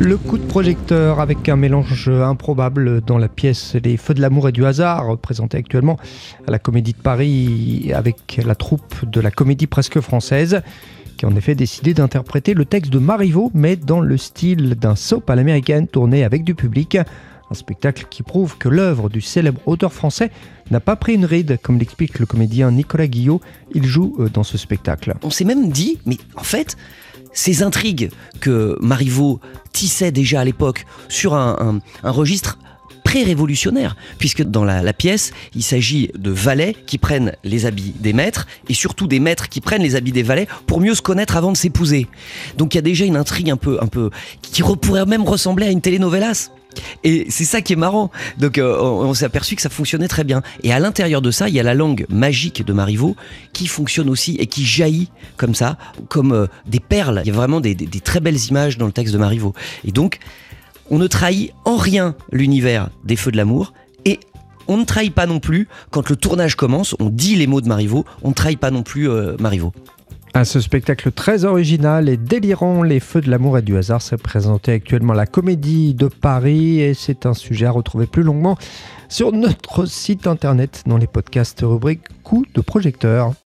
Le coup de projecteur avec un mélange improbable dans la pièce Les Feux de l'amour et du hasard, présentée actuellement à la Comédie de Paris avec la troupe de la Comédie presque française, qui a en effet décidé d'interpréter le texte de Marivaux, mais dans le style d'un soap à l'américaine tourné avec du public. Un spectacle qui prouve que l'œuvre du célèbre auteur français n'a pas pris une ride, comme l'explique le comédien Nicolas Guillot. Il joue euh, dans ce spectacle. On s'est même dit, mais en fait, ces intrigues que Marivaux tissait déjà à l'époque sur un, registre pré-révolutionnaire, puisque dans la, pièce, il s'agit de valets qui prennent les habits des maîtres, et surtout des maîtres qui prennent les habits des valets pour mieux se connaître avant de s'épouser. Donc il y a déjà une intrigue un peu, un peu, qui pourrait même ressembler à une telenovelas. Et c'est ça qui est marrant. Donc euh, on, s'est aperçu que ça fonctionnait très bien. Et à l'intérieur de ça, il y a la langue magique de Marivaux qui fonctionne aussi et qui jaillit comme ça, comme euh, des perles. Il y a vraiment des, très belles images dans le texte de Marivaux. Et donc, on ne trahit en rien l'univers des Feux de l'amour. Et on ne trahit pas non plus, quand le tournage commence, on dit les mots de Marivaux, on ne trahit pas non plus euh, Marivaux. À ce spectacle très original et délirant, Les Feux de l'amour et du hasard, s'est présenté actuellement la Comédie de Paris et c'est un sujet à retrouver plus longuement sur notre site internet dans les podcasts rubrique Coup de projecteur.